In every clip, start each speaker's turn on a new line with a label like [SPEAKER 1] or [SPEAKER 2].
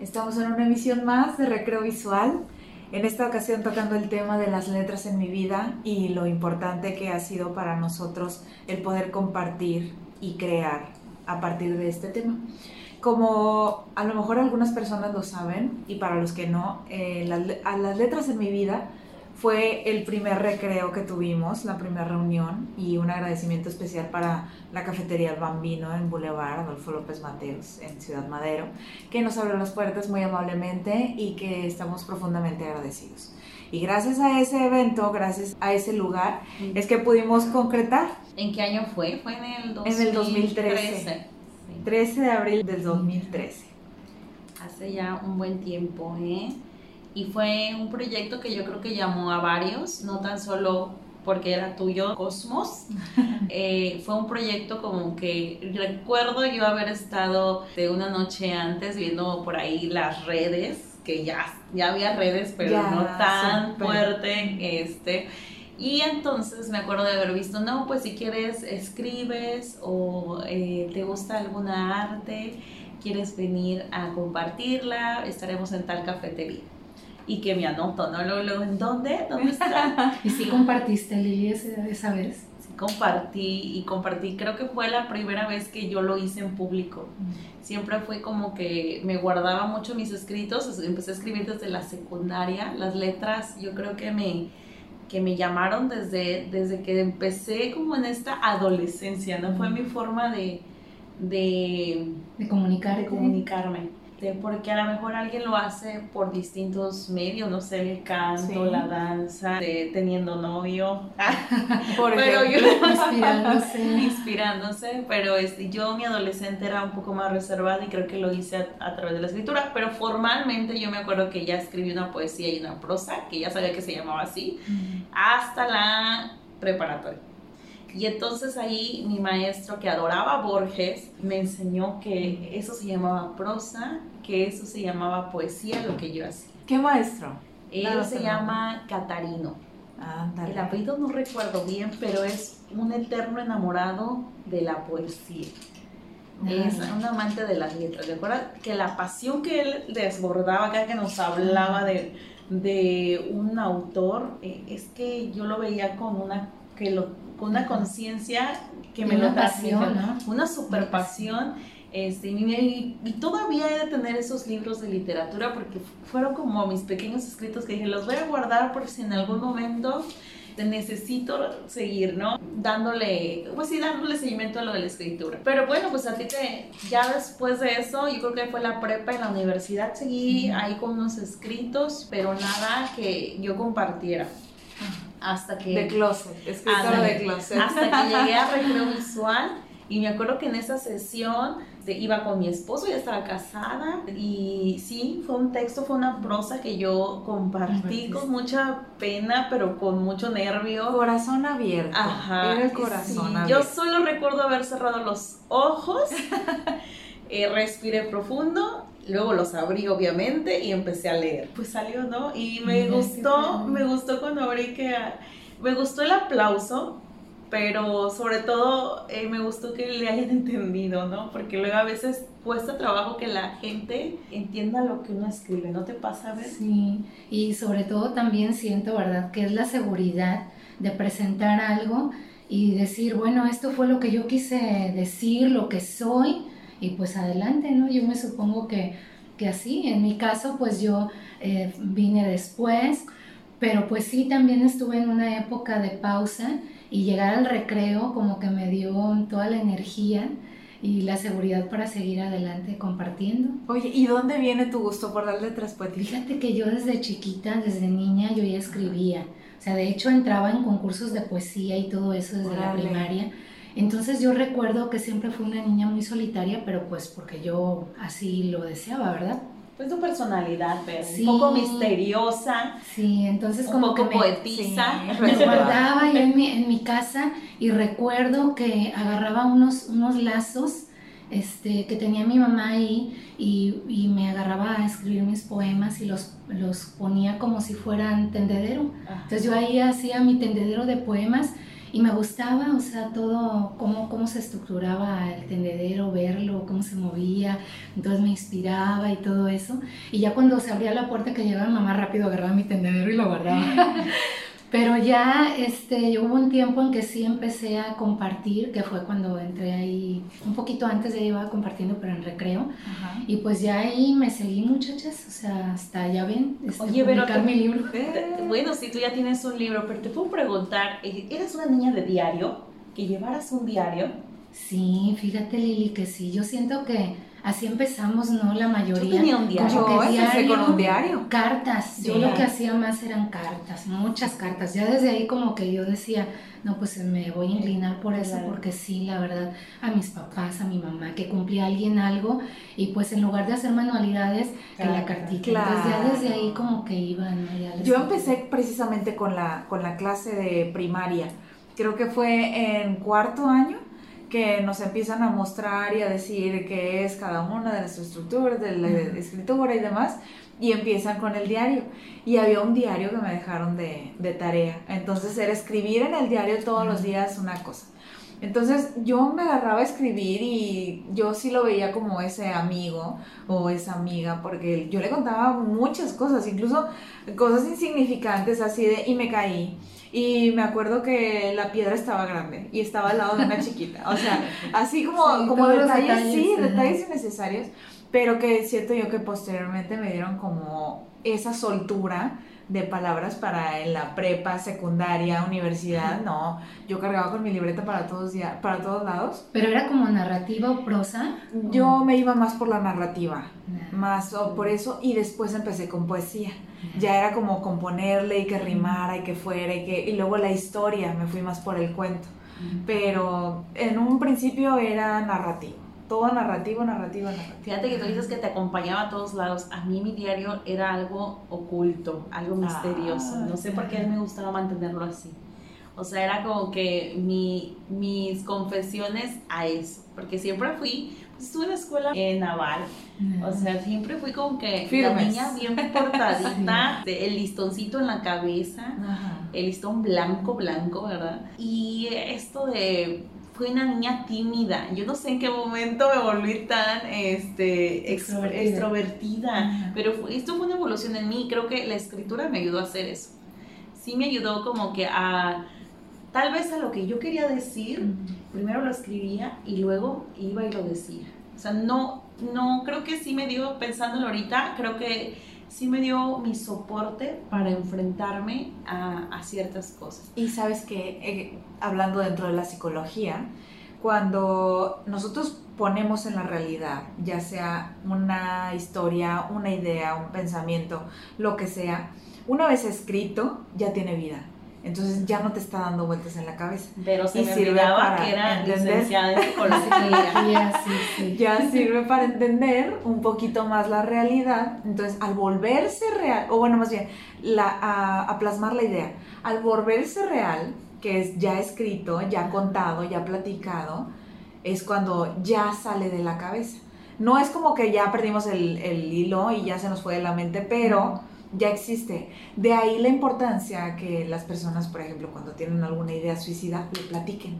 [SPEAKER 1] Estamos en una emisión más de Recreo Visual. En esta ocasión tocando el tema de las letras en mi vida y lo importante que ha sido para nosotros el poder compartir y crear a partir de este tema. Como a lo mejor algunas personas lo saben y para los que no, eh, a las letras en mi vida fue el primer recreo que tuvimos, la primera reunión y un agradecimiento especial para la cafetería El Bambino en Boulevard Adolfo López Mateos en Ciudad Madero, que nos abrió las puertas muy amablemente y que estamos profundamente agradecidos. Y gracias a ese evento, gracias a ese lugar, es que pudimos concretar.
[SPEAKER 2] ¿En qué año fue? Fue en el 2013.
[SPEAKER 1] En el 2013. 13 de abril del 2013.
[SPEAKER 2] Hace ya un buen tiempo, ¿eh? Y fue un proyecto que yo creo que llamó a varios, no tan solo porque era tuyo, Cosmos. Eh, fue un proyecto como que recuerdo yo haber estado de una noche antes viendo por ahí las redes, que ya, ya había redes, pero no tan fuerte. Este, y entonces me acuerdo de haber visto, no, pues si quieres escribes o eh, te gusta alguna arte, quieres venir a compartirla, estaremos en tal cafetería y que me anoto, ¿no? Luego, ¿en dónde? ¿Dónde está?
[SPEAKER 3] ¿Y si compartiste, Lili, esa vez?
[SPEAKER 2] Sí, compartí y compartí. Creo que fue la primera vez que yo lo hice en público. Mm. Siempre fue como que me guardaba mucho mis escritos. Empecé a escribir desde la secundaria. Las letras, yo creo que me que me llamaron desde, desde que empecé como en esta adolescencia, ¿no? Fue mm. mi forma de, de,
[SPEAKER 3] de, comunicar,
[SPEAKER 2] de comunicarme. Este, porque a lo mejor alguien lo hace por distintos medios, no sé, el canto, la danza, teniendo novio, pero yo, inspirándose. inspirándose, pero este, yo mi adolescente era un poco más reservada y creo que lo hice a, través de la escritura, pero formalmente yo me acuerdo que ya escribí una poesía y una prosa, que ya sabía que se llamaba así, hasta la preparatoria. Y entonces ahí mi maestro que adoraba Borges me enseñó que eso se llamaba prosa, que eso se llamaba poesía, lo que yo hacía.
[SPEAKER 1] ¿Qué maestro?
[SPEAKER 2] Él se llama Catarino. El apellido no recuerdo bien, pero es un eterno enamorado de la poesía. Es un amante de las letras. Recuerda que la pasión que él desbordaba, cada que nos hablaba de, de un autor, eh, es que yo lo veía con una que lo con una conciencia que me lo pasión, una super pasión. Este, y, todavía he de tener esos libros de literatura porque fueron como mis pequeños escritos que dije, los voy a guardar por si en algún momento necesito seguir, ¿no? Dándole, pues sí, dándole seguimiento a lo de la escritura. Pero bueno, pues a ti te, ya después de eso, yo creo que fue la prepa en la universidad, seguí ahí con unos escritos, pero nada que yo compartiera hasta que...
[SPEAKER 1] De closet, escritora de closet.
[SPEAKER 2] Hasta que llegué a recreo visual y me acuerdo que en esa sesión iba con mi esposo, ya estaba casada y sí, fue un texto, fue una prosa que yo compartí con mucha pena, pero con mucho nervio.
[SPEAKER 1] Corazón abierto. Ajá. Era el corazón abierto.
[SPEAKER 2] Yo solo recuerdo haber cerrado los ojos, eh, respiré profundo Luego los abrí obviamente y empecé a leer. Pues salió, ¿no? Y me gustó, me gustó cuando abrí que... Me gustó el aplauso, pero sobre todo eh, me gustó que le hayan entendido, ¿no? Porque luego a veces cuesta trabajo que la gente entienda lo que uno escribe, ¿no te pasa a ver?
[SPEAKER 3] Sí, y sobre todo también siento, ¿verdad? Que es la seguridad de presentar algo y decir, bueno, esto fue lo que yo quise decir, lo que soy, y pues adelante, ¿no? Yo me supongo que, que así, en mi caso pues yo eh, vine después, pero pues sí también estuve en una época de pausa y llegar al recreo como que me dio toda la energía y la seguridad para seguir adelante compartiendo.
[SPEAKER 1] Oye, ¿y dónde viene tu gusto por las letras poéticas?
[SPEAKER 3] Fíjate que yo desde chiquita, desde niña, yo ya escribía. O sea, de hecho entraba en concursos de poesía y todo eso desde la primaria. Entonces yo recuerdo que siempre fui una niña muy solitaria, pero pues porque yo así lo deseaba, ¿verdad?
[SPEAKER 2] Pues tu personalidad, pero un poco misteriosa.
[SPEAKER 3] Sí, entonces
[SPEAKER 2] un como poco que poetisa.
[SPEAKER 3] me guardaba yo en mi, en mi casa y recuerdo que agarraba unos, unos lazos este, que tenía mi mamá ahí y, y, me agarraba a escribir mis poemas y los, los ponía como si fueran tendedero. Entonces yo ahí hacía mi tendedero de poemas y me gustaba, o sea, todo, cómo, cómo se estructuraba el tendedero, verlo, cómo se movía, entonces me inspiraba y todo eso. Y ya cuando se abría la puerta que llegaba mamá rápido agarraba mi tendedero y lo guardaba. Pero ya este, hubo un tiempo en que sí empecé a compartir, que fue cuando entré ahí, un poquito antes de iba compartiendo, pero en recreo. Y pues ya ahí me seguí, muchachas, o sea, hasta ya ven, este, Oye, publicar mi libro.
[SPEAKER 2] bueno, si tú ya tienes un libro, pero te puedo preguntar, eh, ¿eres una niña de diario? ¿Que llevaras un diario?
[SPEAKER 3] Sí, fíjate Lili, que sí, yo siento que Así empezamos, ¿no? La mayoría. Yo
[SPEAKER 2] tenía un diario.
[SPEAKER 1] con un diario.
[SPEAKER 3] Cartas. Yo lo que hacía más eran cartas, muchas cartas. Ya desde ahí como que yo decía, no, pues me voy a inclinar por eso, porque sí, la verdad, a mis papás, a mi mamá, que cumplía alguien algo, y pues en lugar de hacer manualidades, que la cartita. Entonces ya desde ahí como que iba, ¿no?
[SPEAKER 1] yo empecé precisamente con la, con la clase de primaria. Creo que fue en cuarto año que nos empiezan a mostrar y a decir qué es cada una de las estructuras de la escritura y demás, y empiezan con el diario. Y había un diario que me dejaron de, de tarea. Entonces era escribir en el diario todos los días una cosa. Entonces yo me agarraba a escribir y yo sí lo veía como ese amigo o esa amiga, porque yo le contaba muchas cosas, incluso cosas insignificantes así de, y me caí y me acuerdo que la piedra estaba grande y estaba al lado de una chiquita. O sea, así como, como detalles, sí, detalles innecesarios, pero que siento yo que posteriormente me dieron como esa soltura de palabras para en la prepa, secundaria, universidad, no. Yo cargaba con mi libreta para todos, para todos lados.
[SPEAKER 3] ¿Pero era como narrativa o prosa?
[SPEAKER 1] Yo me iba más por la narrativa, más o por eso, y después empecé con poesía. Ya era como componerle y que rimara y que fuera y que... Y luego la historia, me fui más por el cuento. Pero en un principio era narrativo todo narrativo, narrativo, narrativo.
[SPEAKER 2] Fíjate que tú dices que te acompañaba a todos lados. A mí mi diario era algo oculto, algo misterioso. no sé por qué me gustaba mantenerlo así. O sea, era como que mi, mis confesiones a eso. Porque siempre fui, pues estuve en la escuela en naval. O sea, siempre fui como que la niña bien portadita, el listoncito en la cabeza, el listón blanco, blanco, ¿verdad? Y esto de fui una niña tímida. Yo no sé en qué momento me volví tan este, extrovertida, pero esto fue una evolución en mí. Creo que la escritura me ayudó a hacer eso. Sí me ayudó como que a, tal vez a lo que yo quería decir, primero lo escribía y luego iba y lo decía. O sea, no, no, creo que sí me dio, pensándolo ahorita, creo que sí me dio mi soporte para enfrentarme a, ciertas cosas.
[SPEAKER 1] Y sabes que, eh, hablando dentro de la psicología, cuando nosotros ponemos en la realidad, ya sea una historia, una idea, un pensamiento, lo que sea, una vez escrito, ya tiene vida. Entonces ya no te está dando vueltas en la cabeza.
[SPEAKER 2] Pero se y me sirve para que era licenciada en psicología.
[SPEAKER 1] Ya sirve para entender un poquito más la realidad. Entonces, al volverse real, o bueno, más bien, la, a, plasmar la idea, al volverse real, que es ya escrito, ya contado, ya platicado, es cuando ya sale de la cabeza. No es como que ya perdimos el, el hilo y ya se nos fue de la mente, pero ya existe. De ahí la importancia que las personas, por ejemplo, cuando tienen alguna idea suicida, le platiquen.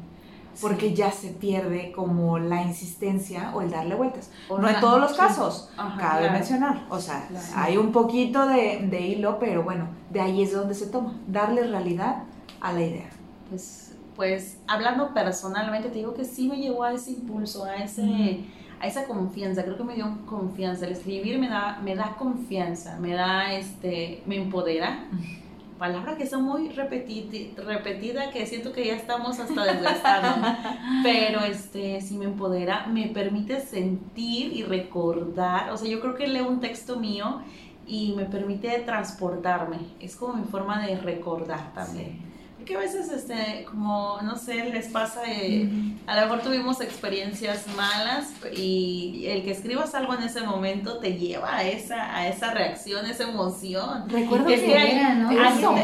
[SPEAKER 1] Porque ya se pierde como la insistencia o el darle vueltas. no en todos los casos, cabe mencionar. O sea, hay un poquito de, de, hilo, pero bueno, de ahí es donde se toma. Darle realidad a la idea.
[SPEAKER 2] Pues, pues hablando personalmente, te digo que sí me llevó a ese impulso, a ese a esa confianza, creo que me dio confianza, el escribir me da, me da confianza, me da, este, me empodera. Palabra que son muy repetida, repetida, que siento que ya estamos hasta desgastados, pero este, sí me empodera, me permite sentir y recordar, o sea, yo creo que leo un texto mío y me permite transportarme, es como mi forma de recordar también que a veces, este, como, no sé, les pasa, eh, a lo mejor tuvimos experiencias malas y el que escribas algo en ese momento te lleva a esa, a esa reacción, esa emoción.
[SPEAKER 3] Recuerdo que, hay,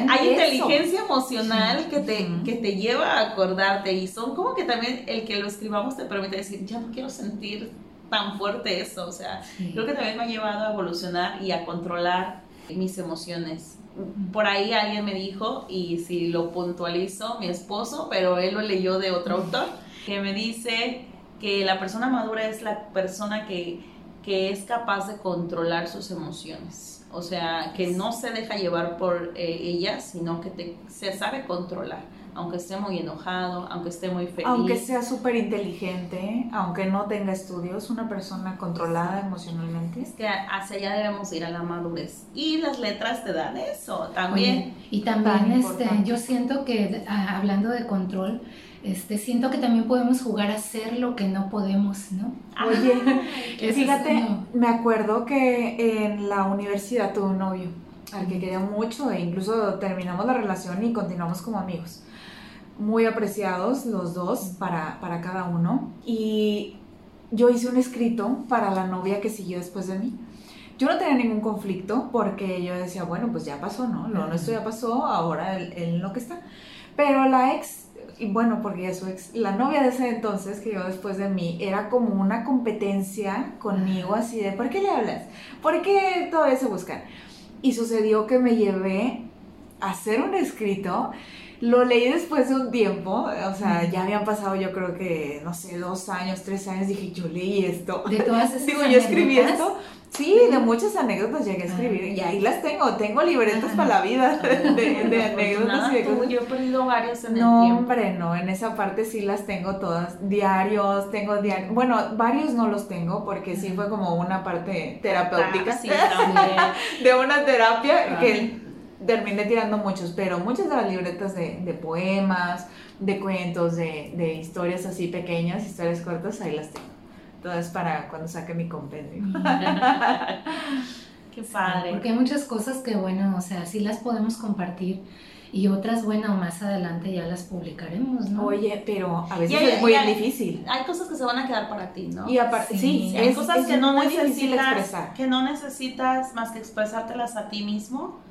[SPEAKER 2] hay, inteligencia emocional que, te, que te lleva a acordarte y son como que también el que lo escribamos te permite decir, ya no quiero sentir tan fuerte eso, o sea, creo que también me ha llevado a evolucionar y a controlar mis emociones. Por ahí alguien me dijo, y si lo puntualizo, mi esposo, pero él lo leyó de otro autor, que me dice que la persona madura es la persona que, que es capaz de controlar sus emociones. O sea, que no se deja llevar por eh, ellas, sino que te, se sabe controlar aunque esté muy enojado, aunque esté muy feliz.
[SPEAKER 1] Aunque sea súper inteligente, aunque no tenga estudios, una persona controlada emocionalmente.
[SPEAKER 2] Es que hacia allá debemos ir a la madurez. Y las letras te dan eso también.
[SPEAKER 3] y también este, yo siento que, ah, hablando de control, este, siento que también podemos jugar a hacer lo que no podemos, ¿no?
[SPEAKER 1] Oye, fíjate, me acuerdo que en la universidad tuve un novio al que quería mucho e incluso terminamos la relación y continuamos como amigos muy apreciados los dos para, para cada uno. Y yo hice un escrito para la novia que siguió después de mí. Yo no tenía ningún conflicto porque yo decía, bueno, pues ya pasó, ¿no? Lo nuestro ya pasó, ahora él, lo que está. Pero la ex, y bueno, porque su ex, la novia de ese entonces que yo después de mí, era como una competencia conmigo, así de, ¿por qué le hablas? ¿Por qué todavía se buscan? Y sucedió que me llevé a hacer un escrito lo leí después de un tiempo, o sea, ya habían pasado yo creo que, no sé, dos años, tres años, dije, yo leí esto.
[SPEAKER 3] De todas esas
[SPEAKER 1] Digo, yo escribí esto. Sí, de muchas anécdotas llegué a escribir y ahí las tengo, tengo libretas para la vida de, anécdotas y de
[SPEAKER 2] cosas. Yo he perdido varios en
[SPEAKER 1] el
[SPEAKER 2] no,
[SPEAKER 1] hombre, no, en esa parte sí las tengo todas, diarios, tengo diarios, bueno, varios no los tengo porque sí fue como una parte terapéutica, ah, de una terapia que terminé tirando muchos, pero muchas de las libretas de, poemas, de cuentos, de, historias así pequeñas, historias cortas, ahí las tengo. Todas para cuando saque mi compendio.
[SPEAKER 2] Qué padre.
[SPEAKER 3] porque hay muchas cosas que, bueno, o sea, sí las podemos compartir y otras, bueno, más adelante ya las publicaremos, ¿no?
[SPEAKER 1] Oye, pero a veces es muy difícil.
[SPEAKER 2] Hay cosas que se van a quedar para ti, ¿no?
[SPEAKER 1] Y aparte, sí,
[SPEAKER 2] hay cosas que no necesitas, que no necesitas más que expresártelas a ti mismo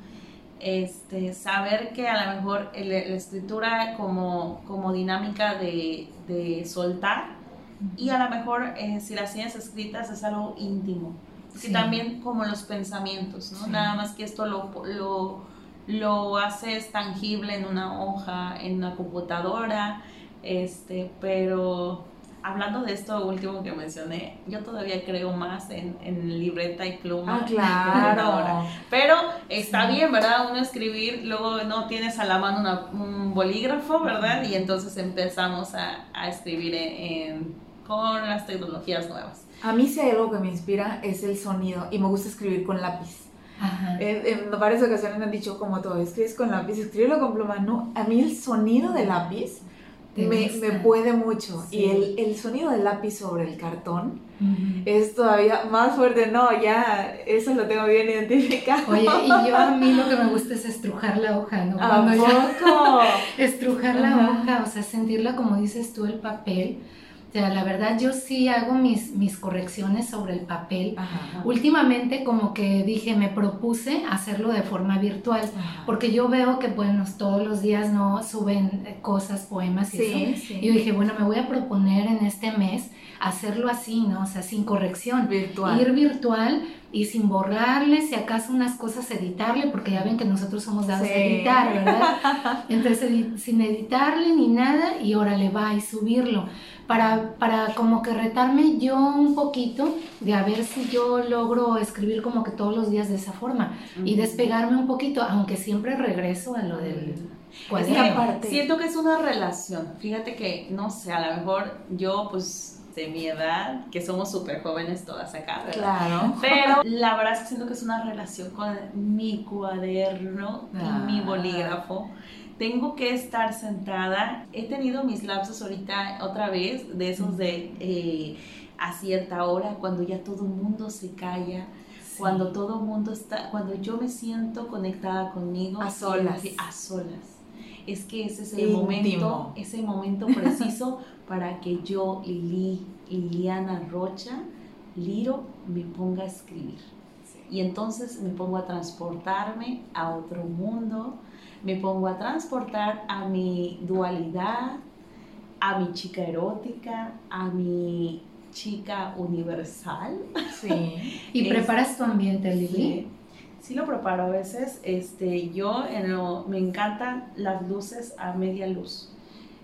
[SPEAKER 2] este, saber que a lo mejor la escritura como, como dinámica de, de soltar y a lo mejor eh, si las tienes escritas es algo íntimo. Sí. también como los pensamientos, ¿no? Nada más que esto lo, lo, lo haces tangible en una hoja, en una computadora, este, pero hablando de esto último que mencioné, yo todavía creo más en, en libreta y pluma.
[SPEAKER 1] Ah, claro.
[SPEAKER 2] Pero está bien, ¿verdad? Uno escribir, luego no tienes a la mano un bolígrafo, ¿verdad? Y entonces empezamos a, a escribir en, con las tecnologías nuevas.
[SPEAKER 1] A mí si hay algo que me inspira es el sonido y me gusta escribir con lápiz. En, en, varias ocasiones me han dicho como todo, escribes con lápiz, escríbelo con pluma. No, a mí el sonido de lápiz me, me, puede mucho. Y el, el, sonido del lápiz sobre el cartón es todavía más fuerte. No, ya eso lo tengo bien identificado.
[SPEAKER 3] Oye, y yo a mí lo que me gusta es estrujar la hoja, ¿no?
[SPEAKER 1] ¿A poco?
[SPEAKER 3] estrujar la hoja, o sea, sentirla como dices tú, el papel sea, la verdad yo sí hago mis, mis correcciones sobre el papel. Últimamente como que dije, me propuse hacerlo de forma virtual, porque yo veo que, bueno, todos los días no suben cosas, poemas y eso. Y yo dije, bueno, me voy a proponer en este mes hacerlo así, ¿no? O sea, sin corrección.
[SPEAKER 1] Virtual.
[SPEAKER 3] Ir virtual y sin borrarle, si acaso unas cosas editarle, porque ya ven que nosotros somos dados a editar, ¿verdad? Entonces, sin editarle ni nada, y órale, va y subirlo para, para como que retarme yo un poquito de a ver si yo logro escribir como que todos los días de esa forma y despegarme un poquito, aunque siempre regreso a lo del
[SPEAKER 2] cuaderno. siento que es una relación. Fíjate que, no sé, a lo mejor yo pues de mi edad, que somos súper jóvenes todas acá, ¿verdad?
[SPEAKER 1] Claro.
[SPEAKER 2] Pero la verdad es que siento que es una relación con mi cuaderno y mi ah. bolígrafo tengo que estar sentada. He tenido mis lapsos ahorita otra vez, de esos de eh, a cierta hora, cuando ya todo el mundo se calla. Cuando todo el mundo está, cuando yo me siento conectada conmigo.
[SPEAKER 1] A solas.
[SPEAKER 2] A solas. Es que ese es el momento, ese momento preciso para que yo, Lili, Liliana Rocha, Liro, me ponga a escribir. Y entonces me pongo a transportarme a otro mundo, me pongo a transportar a mi dualidad, a mi chica erótica, a mi chica universal.
[SPEAKER 3] Sí. ¿Y preparas tu ambiente, Lili?
[SPEAKER 2] Sí lo preparo a veces. Este, yo me encantan las luces a media luz.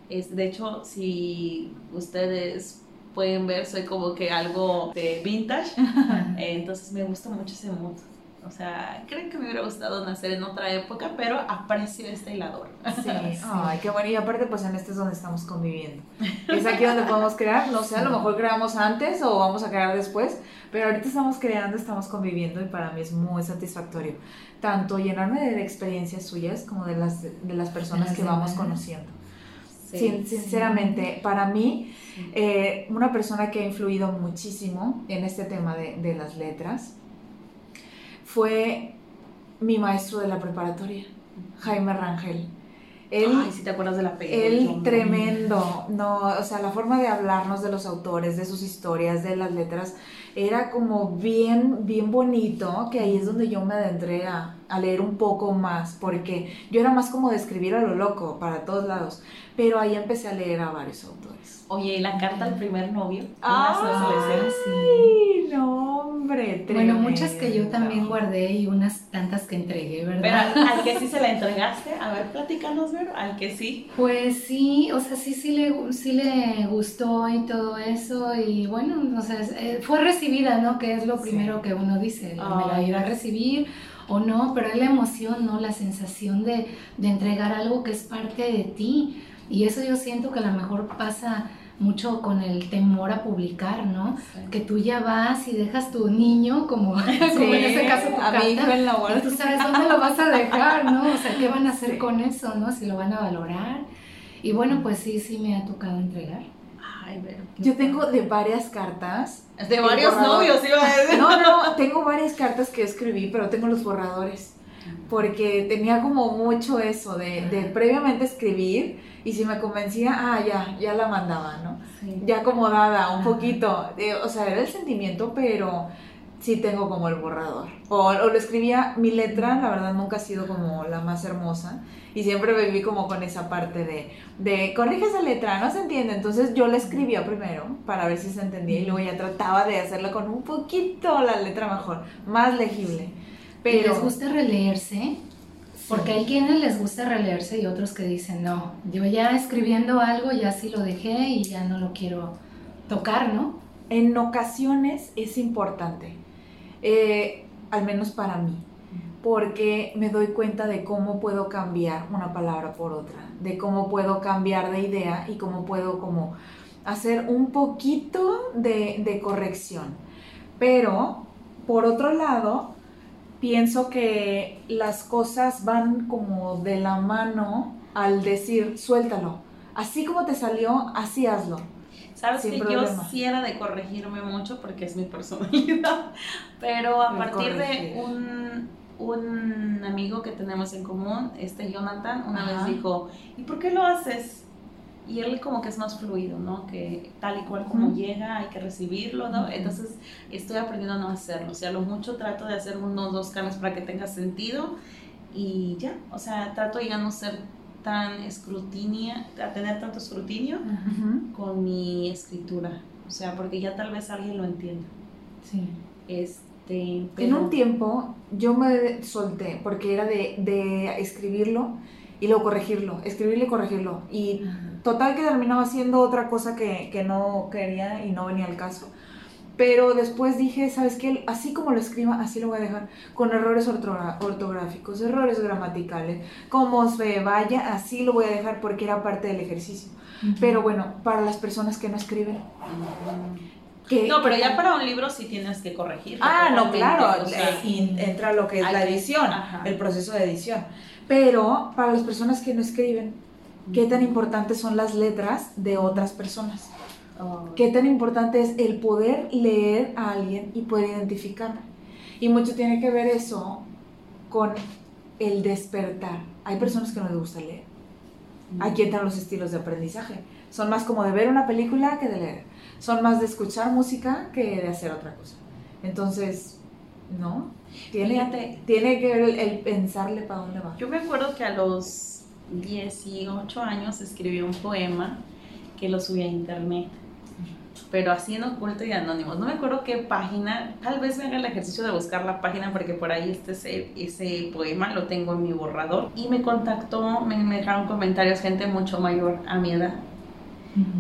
[SPEAKER 2] Es, de hecho, si ustedes pueden ver, soy como que algo de vintage. entonces me gusta mucho ese mood. O sea, creo que me hubiera gustado nacer en otra época, pero aprecio este hilador.
[SPEAKER 1] Sí, ay, qué bueno. Y aparte, pues en este es donde estamos conviviendo. Es aquí donde podemos crear. No sé, a lo mejor creamos antes o vamos a crear después, pero ahorita estamos creando, estamos conviviendo y para mí es muy satisfactorio. Tanto llenarme de experiencias suyas como de las, de las personas que vamos conociendo. sinceramente, para mí, eh, una persona que ha influido muchísimo en este tema de, de las letras fue mi maestro de la preparatoria, Jaime Rangel.
[SPEAKER 2] Él, Ay, si te acuerdas de la película.
[SPEAKER 1] Él tremendo, no, o sea, la forma de hablarnos de los autores, de sus historias, de las letras, era como bien, bien bonito, que ahí es donde yo me adentré a, a leer un poco más, porque yo era más como de escribir a lo loco, para todos lados, pero ahí empecé a leer a varios autores.
[SPEAKER 2] Oye, ¿y la carta al primer novio?
[SPEAKER 1] ¡Ay! No, hombre,
[SPEAKER 3] Bueno, muchas que yo también guardé y unas tantas que entregué, ¿verdad?
[SPEAKER 2] Pero al que sí se la entregaste, a ver, platícanos, Vero, al que sí.
[SPEAKER 3] Pues sí, o sea, sí, sí le, sí le gustó y todo eso, y bueno, o sea, eh, fue recibida, ¿no? Que es lo primero que uno dice, me la iba a recibir o no, pero es la emoción, ¿no? La sensación de, de entregar algo que es parte de ti. Y eso yo siento que a lo mejor pasa mucho con el temor a publicar, ¿no? Que tú ya vas y dejas tu niño, como, en ese caso tu a mi hijo en la y tú sabes dónde lo vas a dejar, ¿no? O sea, ¿qué van a hacer con eso, no? Si lo van a valorar. Y bueno, pues sí, sí me ha tocado entregar.
[SPEAKER 1] Ay, pero Yo tengo de varias cartas.
[SPEAKER 2] De varios novios, iba a decir.
[SPEAKER 1] No, no, tengo varias cartas que escribí, pero tengo los borradores. Porque tenía como mucho eso de, de previamente escribir y si me convencía, ah, ya, ya la mandaba, ¿no? Ya acomodada un poquito. o sea, era el sentimiento, pero sí tengo como el borrador. O, lo escribía, mi letra, la verdad, nunca ha sido como la más hermosa. Y siempre viví como con esa parte de, de, corrige esa letra, no se entiende. Entonces yo la escribía primero para ver si se entendía y luego ya trataba de hacerla con un poquito la letra mejor, más legible.
[SPEAKER 3] Pero, ¿Les gusta releerse? Porque hay quienes les gusta releerse y otros que dicen, no, yo ya escribiendo algo ya sí lo dejé y ya no lo quiero tocar, ¿no?
[SPEAKER 1] En ocasiones es importante, eh, al menos para mí, porque me doy cuenta de cómo puedo cambiar una palabra por otra, de cómo puedo cambiar de idea y cómo puedo como hacer un poquito de, de corrección. Pero, por otro lado, pienso que las cosas van como de la mano al decir, suéltalo. Así como te salió, así hazlo.
[SPEAKER 2] Sabes que yo sí era de corregirme mucho porque es mi personalidad, pero a partir de un, un, amigo que tenemos en común, este Jonathan, una vez dijo, ¿y por qué lo haces? Y él como que es más fluido, ¿no? Que tal y cual como llega hay que recibirlo, ¿no? Entonces estoy aprendiendo a no hacerlo, o sea, lo mucho trato de hacer unos dos cambios para que tenga sentido y ya, o sea, trato ya no ser tan escrutinia, a tener tanto escrutinio con mi escritura, o sea, porque ya tal vez alguien lo entienda. Sí. Este,
[SPEAKER 1] En un tiempo yo me solté porque era de, de escribirlo y luego corregirlo, escribirlo y corregirlo. Y total que terminaba haciendo otra cosa que, que, no quería y no venía al caso. Pero después dije, ¿sabes qué? Así como lo escriba, así lo voy a dejar, con errores ortográficos, errores gramaticales, como se vaya, así lo voy a dejar porque era parte del ejercicio. Pero bueno, para las personas que no escriben.
[SPEAKER 2] no, pero ya para un libro sí tienes que corregir.
[SPEAKER 1] Ah, no, claro, y entra lo que es la edición, el proceso de edición. Pero para las personas que no escriben, ¿qué tan importantes son las letras de otras personas? Oh. ¿Qué tan importante es el poder leer a alguien y poder identificarlo? Y mucho tiene que ver eso con el despertar. Hay personas que no les gusta leer. Aquí entran los estilos de aprendizaje. Son más como de ver una película que de leer. Son más de escuchar música que de hacer otra cosa. Entonces, ¿no? Tiene, tiene que ver el, pensarle para dónde va.
[SPEAKER 2] Yo me acuerdo que a los 18 años escribí un poema que lo subí a internet. pero así en oculto y anónimos. No me acuerdo qué página, tal vez me haga el ejercicio de buscar la página porque por ahí este ese, ese poema lo tengo en mi borrador. Y me contactó, me, me dejaron comentarios gente mucho mayor a mi edad.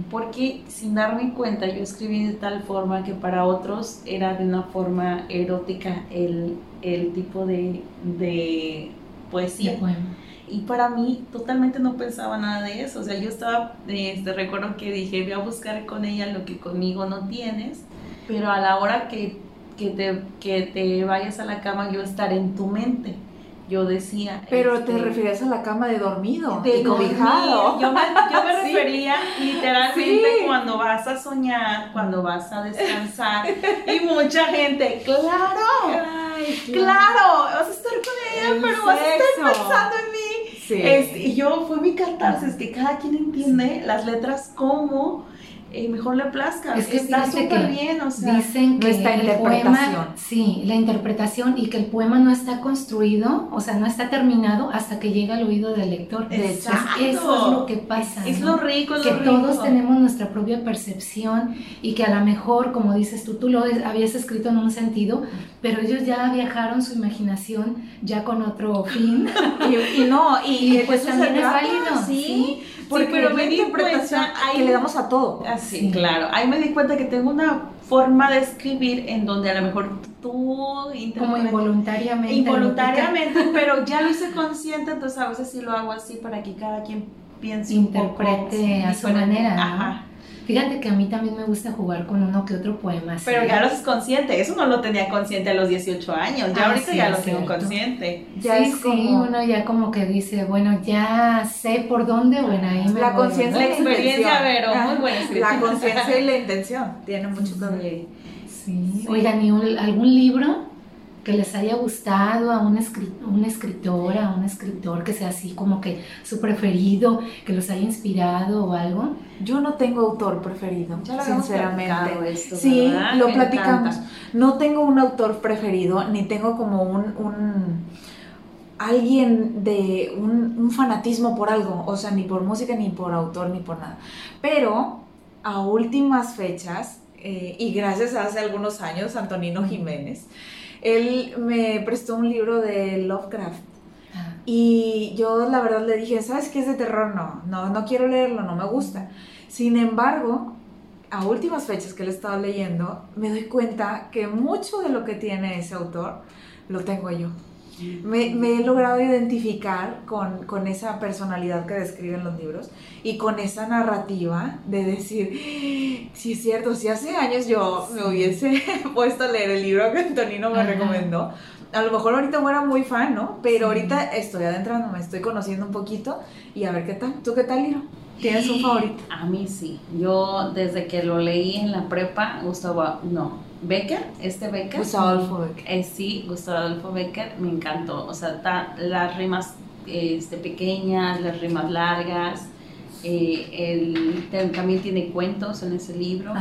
[SPEAKER 2] Porque sin darme cuenta yo escribí de tal forma que para otros era de una forma erótica el, el tipo de, de poesía. y para mí totalmente no pensaba nada de eso. O sea, yo estaba, este, recuerdo que dije, voy a buscar con ella lo que conmigo no tienes, pero a la hora que, que, te, que te vayas a la cama yo estar en tu mente yo decía.
[SPEAKER 1] Pero te este, refieres a la cama de dormido, de cobijado.
[SPEAKER 2] Yo me, yo me refería literalmente cuando vas a soñar, cuando vas a descansar. y mucha gente, claro, claro, vas a estar con ella, pero vas a estar pensando en mí. Sí. Este, y yo fue mi catarsis, que cada quien entiende las letras como eh, mejor le plazca. Es que está súper bien, o sea,
[SPEAKER 3] dicen que el poema, sí, la interpretación y que el poema no está construido, o sea, no está terminado hasta que llega al oído del lector. Exacto. eso es lo que pasa.
[SPEAKER 2] Es, lo rico,
[SPEAKER 3] es que todos tenemos nuestra propia percepción y que a lo mejor, como dices tú, tú lo habías escrito en un sentido, pero ellos ya viajaron su imaginación ya con otro fin.
[SPEAKER 1] y, no, y,
[SPEAKER 3] pues también es válido.
[SPEAKER 1] sí porque pero me di cuenta que le damos a todo.
[SPEAKER 2] Así, ah, claro. Ahí me di cuenta que tengo una forma de escribir en donde a lo mejor tú
[SPEAKER 3] como involuntariamente
[SPEAKER 2] involuntariamente pero ya lo hice consciente entonces a veces sí lo hago así para que cada quien piense
[SPEAKER 3] interprete a su manera Ajá. Fíjate que a mí también me gusta jugar con uno que otro poema.
[SPEAKER 2] Pero ya lo es consciente, eso no lo tenía consciente a los 18 años, ya ah, ahorita ya lo tengo consciente.
[SPEAKER 3] Ya sí, es como... sí, uno ya como que dice, bueno, ya sé por dónde, bueno, ahí me
[SPEAKER 1] La conciencia
[SPEAKER 2] La experiencia, Vero, muy buena
[SPEAKER 1] La conciencia y la intención, tiene mucho que
[SPEAKER 3] ver. Sí. Oigan, ¿y algún libro que les haya gustado a un, un escritor, a un escritor que sea así como que su preferido, que los haya inspirado o algo?
[SPEAKER 1] Yo no tengo autor preferido, sinceramente. sí, lo platicamos. No tengo un autor preferido, ni tengo como un, alguien de un, fanatismo por algo, o sea, ni por música, ni por autor, ni por nada. Pero a últimas fechas, eh, y gracias a hace algunos años, Antonino Jiménez, él me prestó un libro de Lovecraft. Ah. Y yo la verdad le dije, ¿sabes qué es de terror? No, no, no quiero leerlo, no me gusta. Sin embargo, a últimas fechas que le estaba leyendo, me doy cuenta que mucho de lo que tiene ese autor lo tengo yo. Me, he logrado identificar con, con, esa personalidad que describe en los libros y con esa narrativa de decir, si es cierto, si hace años yo me hubiese puesto a leer el libro que Antonino me recomendó, a lo mejor ahorita fuera muy fan, ¿no? Pero ahorita estoy adentrando, me estoy conociendo un poquito y a ver qué tal. ¿Tú qué tal, Liro? ¿Tienes un favorito?
[SPEAKER 2] A mí sí. Yo desde que lo leí en la prepa, Gustavo, no, Becker, este Becker.
[SPEAKER 1] Gustavo Adolfo Becker.
[SPEAKER 2] Eh, sí, Gustavo Adolfo Becker, me encantó. O sea, las rimas este, pequeñas, las rimas largas. Eh, también tiene cuentos en ese libro.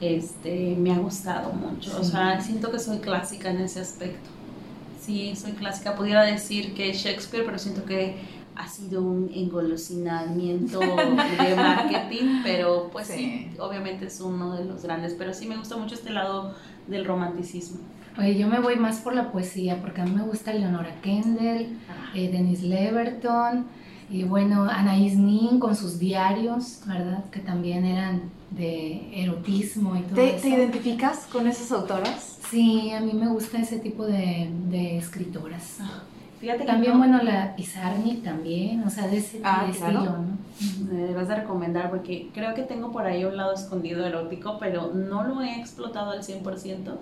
[SPEAKER 2] Este, me ha gustado mucho. O sea, siento que soy clásica en ese aspecto. Sí, soy clásica. Pudiera decir que Shakespeare, pero siento que ha sido un engolosinamiento de marketing, pero pues sí. obviamente es uno de los grandes, pero sí me gusta mucho este lado del romanticismo.
[SPEAKER 3] Oye, yo me voy más por la poesía, porque a mí me gusta Leonora Kendall, ah. eh, Denise Leverton, y bueno, Anaïs Nin con sus diarios, ¿verdad? Que también eran de erotismo y todo
[SPEAKER 1] ¿Te,
[SPEAKER 3] eso.
[SPEAKER 1] ¿Te identificas con esas autoras?
[SPEAKER 3] Sí, a mí me gusta ese tipo de, de escritoras. Ah. Fíjate también, bueno, la Pizarnik también, o sea, de ese ah, estilo, ¿no?
[SPEAKER 2] Me debes de recomendar porque creo que tengo por ahí un lado escondido erótico, pero no lo he explotado al 100%.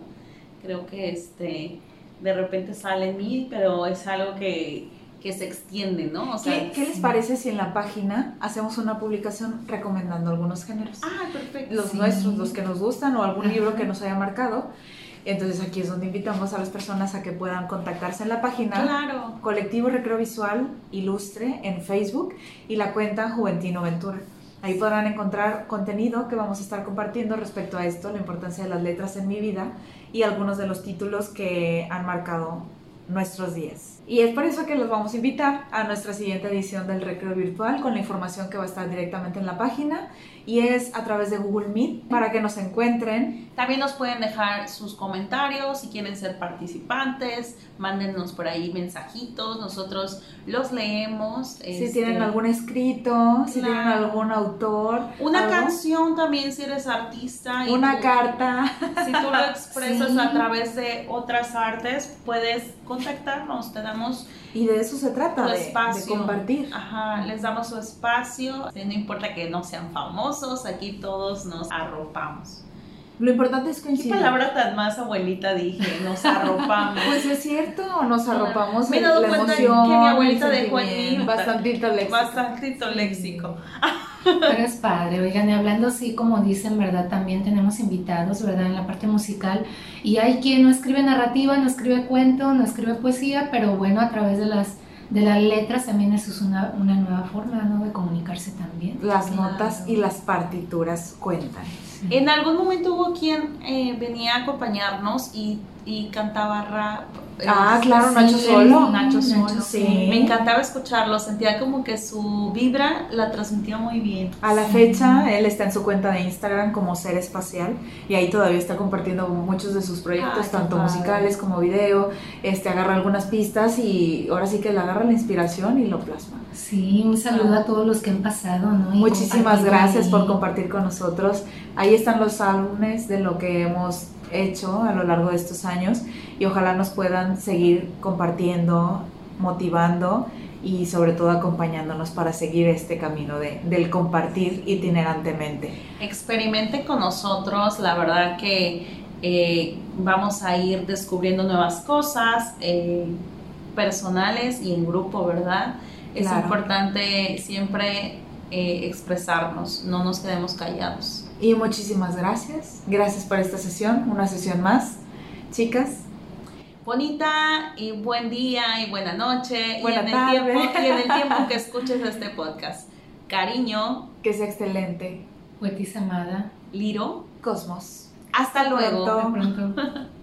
[SPEAKER 2] Creo que este de repente sale en mí, pero es algo que, que se extiende, ¿no?
[SPEAKER 1] O sea, ¿Qué, les parece si en la página hacemos una publicación recomendando algunos géneros?
[SPEAKER 2] Ah, perfecto.
[SPEAKER 1] Los nuestros, los que nos gustan o algún libro que nos haya marcado entonces aquí es donde invitamos a las personas a que puedan contactarse en la página
[SPEAKER 2] claro.
[SPEAKER 1] Colectivo Recreo Visual Ilustre en Facebook y la cuenta Juventino Ventura. Ahí podrán encontrar contenido que vamos a estar compartiendo respecto a esto, la importancia de las letras en mi vida y algunos de los títulos que han marcado nuestros días. Y es por eso que los vamos a invitar a nuestra siguiente edición del Recreo Virtual con la información que va a estar directamente en la página y es a través de Google Meet para que nos encuentren.
[SPEAKER 2] También nos pueden dejar sus comentarios si quieren ser participantes, mándenos por ahí mensajitos, nosotros los leemos.
[SPEAKER 1] Si este, tienen algún escrito, si tienen algún autor.
[SPEAKER 2] Una canción también si eres artista.
[SPEAKER 1] Una carta.
[SPEAKER 2] Si tú lo expresas a través de otras artes, puedes contactarnos, te damos
[SPEAKER 1] y de eso se trata, de, compartir.
[SPEAKER 2] Ajá, les damos su espacio, no importa que no sean famosos, aquí todos nos arropamos.
[SPEAKER 1] Lo importante es coincidir.
[SPEAKER 2] ¿Qué palabra tan más abuelita dije? Nos arropamos.
[SPEAKER 1] pues es cierto, nos arropamos.
[SPEAKER 2] Me he dado cuenta que mi abuelita dejó ahí
[SPEAKER 1] bastantito léxico.
[SPEAKER 2] Bastantito léxico.
[SPEAKER 3] Pero es padre, oigan, y hablando así como dicen, ¿verdad? También tenemos invitados, ¿verdad? En la parte musical. Y hay quien no escribe narrativa, no escribe cuento, no escribe poesía, pero bueno, a través de las de las letras también eso es una, una nueva forma ¿no? de comunicarse también.
[SPEAKER 1] Las notas y las partituras cuentan.
[SPEAKER 2] En algún momento hubo quien eh, venía a acompañarnos y, y cantaba rap
[SPEAKER 1] Ah, claro, Nacho Solo.
[SPEAKER 2] Nacho Solo. Sí. Me encantaba escucharlo, sentía como que su vibra la transmitía muy bien.
[SPEAKER 1] A la fecha, él está en su cuenta de Instagram como Ser Espacial y ahí todavía está compartiendo muchos de sus proyectos, tanto musicales como video. Este agarra algunas pistas y ahora sí que le agarra la inspiración y lo plasma.
[SPEAKER 3] Sí, un saludo a todos los que han pasado, ¿no?
[SPEAKER 1] Muchísimas gracias por compartir con nosotros. Ahí están los álbumes de lo que hemos hecho a lo largo de estos años y ojalá nos puedan seguir compartiendo, motivando y sobre todo acompañándonos para seguir este camino de, del compartir itinerantemente.
[SPEAKER 2] Experimente con nosotros, la verdad que eh, vamos a ir descubriendo nuevas cosas eh, personales y en grupo, ¿verdad? Es importante siempre eh, expresarnos, no nos quedemos callados.
[SPEAKER 1] Y muchísimas gracias. Gracias por esta sesión, una sesión más. Chicas.
[SPEAKER 2] Bonita y buen día y buena noche.
[SPEAKER 1] Buena
[SPEAKER 2] y, en
[SPEAKER 1] tarde.
[SPEAKER 2] El tiempo, y en el tiempo que escuches este podcast. Cariño.
[SPEAKER 1] Que sea excelente.
[SPEAKER 3] Poetisa amada.
[SPEAKER 2] Liro.
[SPEAKER 1] Cosmos.
[SPEAKER 2] Hasta luego.
[SPEAKER 3] pronto.